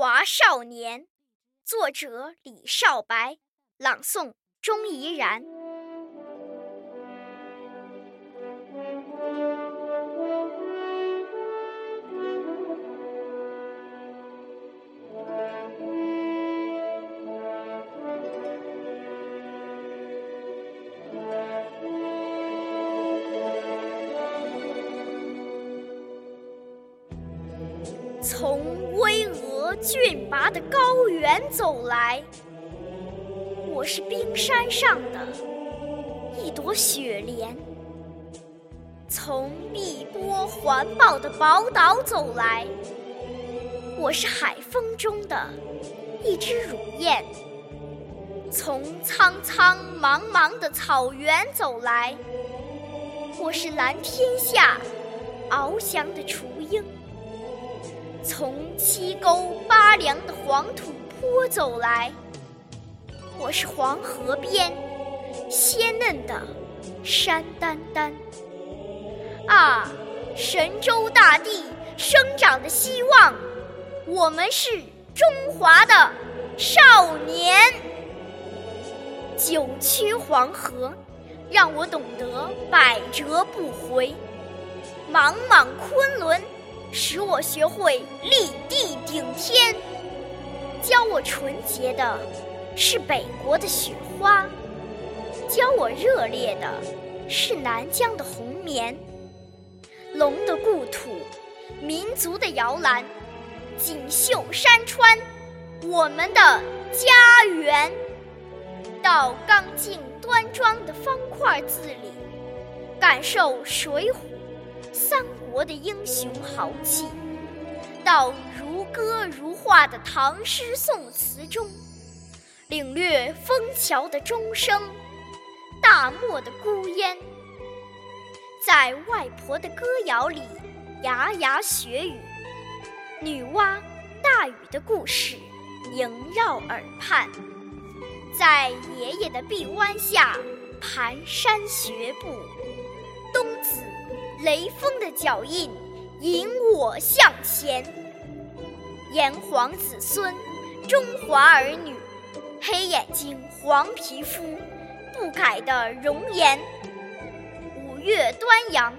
华少年》，作者李少白，朗诵钟怡然。从巍峨峻拔的高原走来，我是冰山上的一朵雪莲；从碧波环抱的宝岛走来，我是海风中的一只乳燕；从苍苍茫茫的草原走来，我是蓝天下翱翔的雏鹰。从七沟八梁的黄土坡走来，我是黄河边鲜嫩的山丹丹。啊，神州大地生长的希望，我们是中华的少年。九曲黄河，让我懂得百折不回；莽莽昆仑。使我学会立地顶天，教我纯洁的是北国的雪花，教我热烈的是南疆的红棉。龙的故土，民族的摇篮，锦绣山川，我们的家园。到刚劲端庄的方块字里，感受《水浒》。三国的英雄豪气，到如歌如画的唐诗宋词中，领略枫桥的钟声，大漠的孤烟，在外婆的歌谣里牙牙学语，女娲、大禹的故事萦绕耳畔，在爷爷的臂弯下蹒跚学步，雷锋的脚印引我向前，炎黄子孙，中华儿女，黑眼睛黄皮肤，不改的容颜。五月端阳，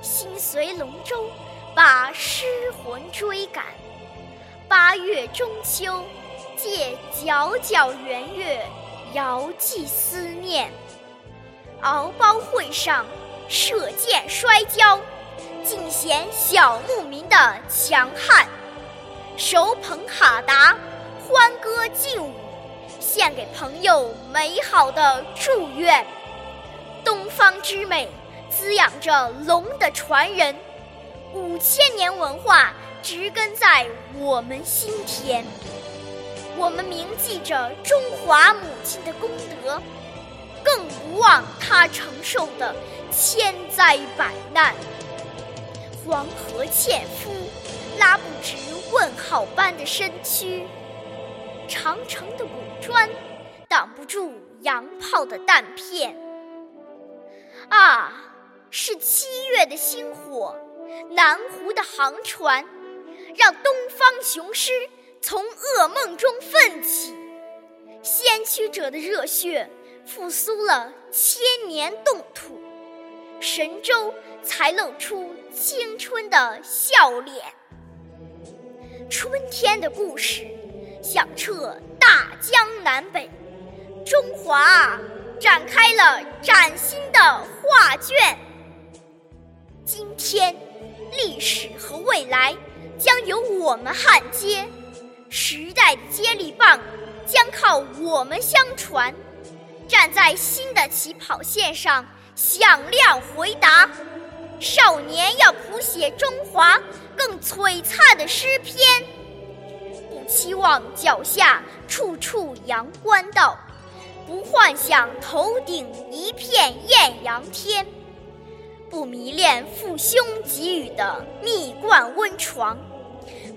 心随龙舟，把诗魂追赶；八月中秋，借皎皎圆月，遥寄思念。敖包会上。射箭摔跤，尽显小牧民的强悍；手捧哈达，欢歌劲舞，献给朋友美好的祝愿。东方之美，滋养着龙的传人，五千年文化植根在我们心田。我们铭记着中华母亲的功德。更不忘她承受的千灾百难。黄河纤夫拉不直问号般的身躯，长城的古砖挡不住洋炮的弹片。啊，是七月的星火，南湖的航船，让东方雄狮从噩梦中奋起，先驱者的热血。复苏了千年冻土，神州才露出青春的笑脸。春天的故事响彻大江南北，中华展开了崭新的画卷。今天，历史和未来将由我们焊接，时代的接力棒将靠我们相传。站在新的起跑线上，响亮回答：少年要谱写中华更璀璨的诗篇。不期望脚下处处阳关道，不幻想头顶一片艳阳天，不迷恋父兄给予的蜜罐温床，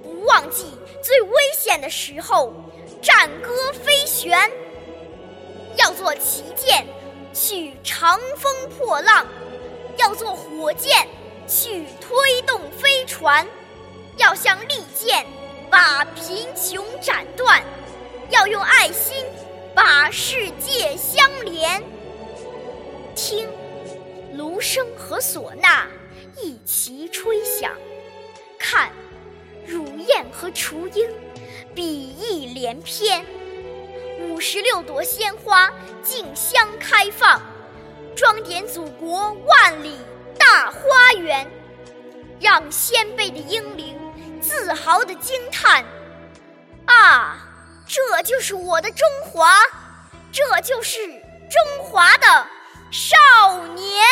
不忘记最危险的时候，战歌飞旋。要做旗舰，去长风破浪；要做火箭，去推动飞船；要像利剑，把贫穷斩断；要用爱心，把世界相连。听，芦笙和唢呐一齐吹响；看，乳燕和雏鹰比翼连翩。五十六朵鲜花竞相开放，装点祖国万里大花园，让先辈的英灵自豪地惊叹：啊，这就是我的中华，这就是中华的少年。